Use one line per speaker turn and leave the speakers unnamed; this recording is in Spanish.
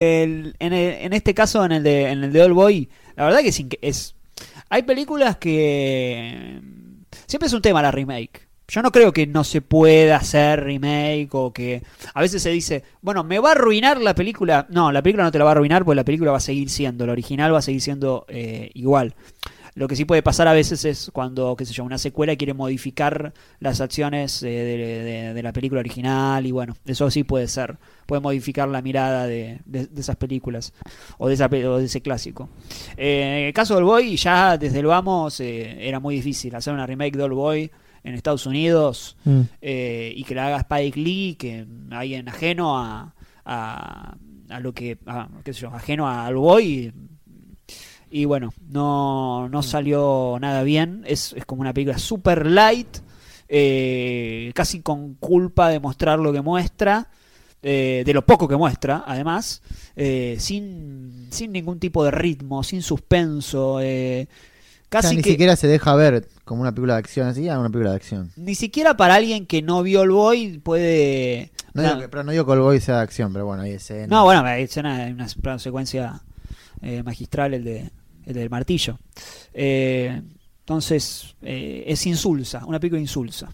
el- en, el- en este caso, en el de, en All Boy, la verdad que es, es. Hay películas que. Siempre es un tema la remake. Yo no creo que no se pueda hacer remake o que. A veces se dice, bueno, me va a arruinar la película. No, la película no te la va a arruinar porque la película va a seguir siendo. La original va a seguir siendo eh, igual. Lo que sí puede pasar a veces es cuando, qué sé yo, una secuela quiere modificar las acciones eh, de, de- de la película original y bueno, eso sí puede ser. Puede modificar la mirada de, de- de esas películas o de, esa, o de ese clásico. Eh, en el caso del Boy, ya desde el vamos eh, era muy difícil hacer una remake de All Boy en Estados Unidos
Mm.
eh, y que la haga Spike Lee, que alguien ajeno a, a, a lo que, a, qué sé yo, ajeno a All Boy. Y bueno, no, no salió nada bien. Es, es como una película super light, eh, casi con culpa de mostrar lo que muestra, eh, de lo poco que muestra, además, eh, sin, sin ningún tipo de ritmo, sin suspenso. eh,
O sea,
casi
ni
que
siquiera se deja ver como una película de acción, así, ah, una película de acción.
ni siquiera para alguien que no vio el boy puede. No
digo que, pero no digo que el boy sea de acción, pero bueno, hay escenas.
no, bueno, hay escena- hay una, una secuencia eh, magistral, el, de, el del martillo. Eh, entonces, eh, es insulsa, una película insulsa.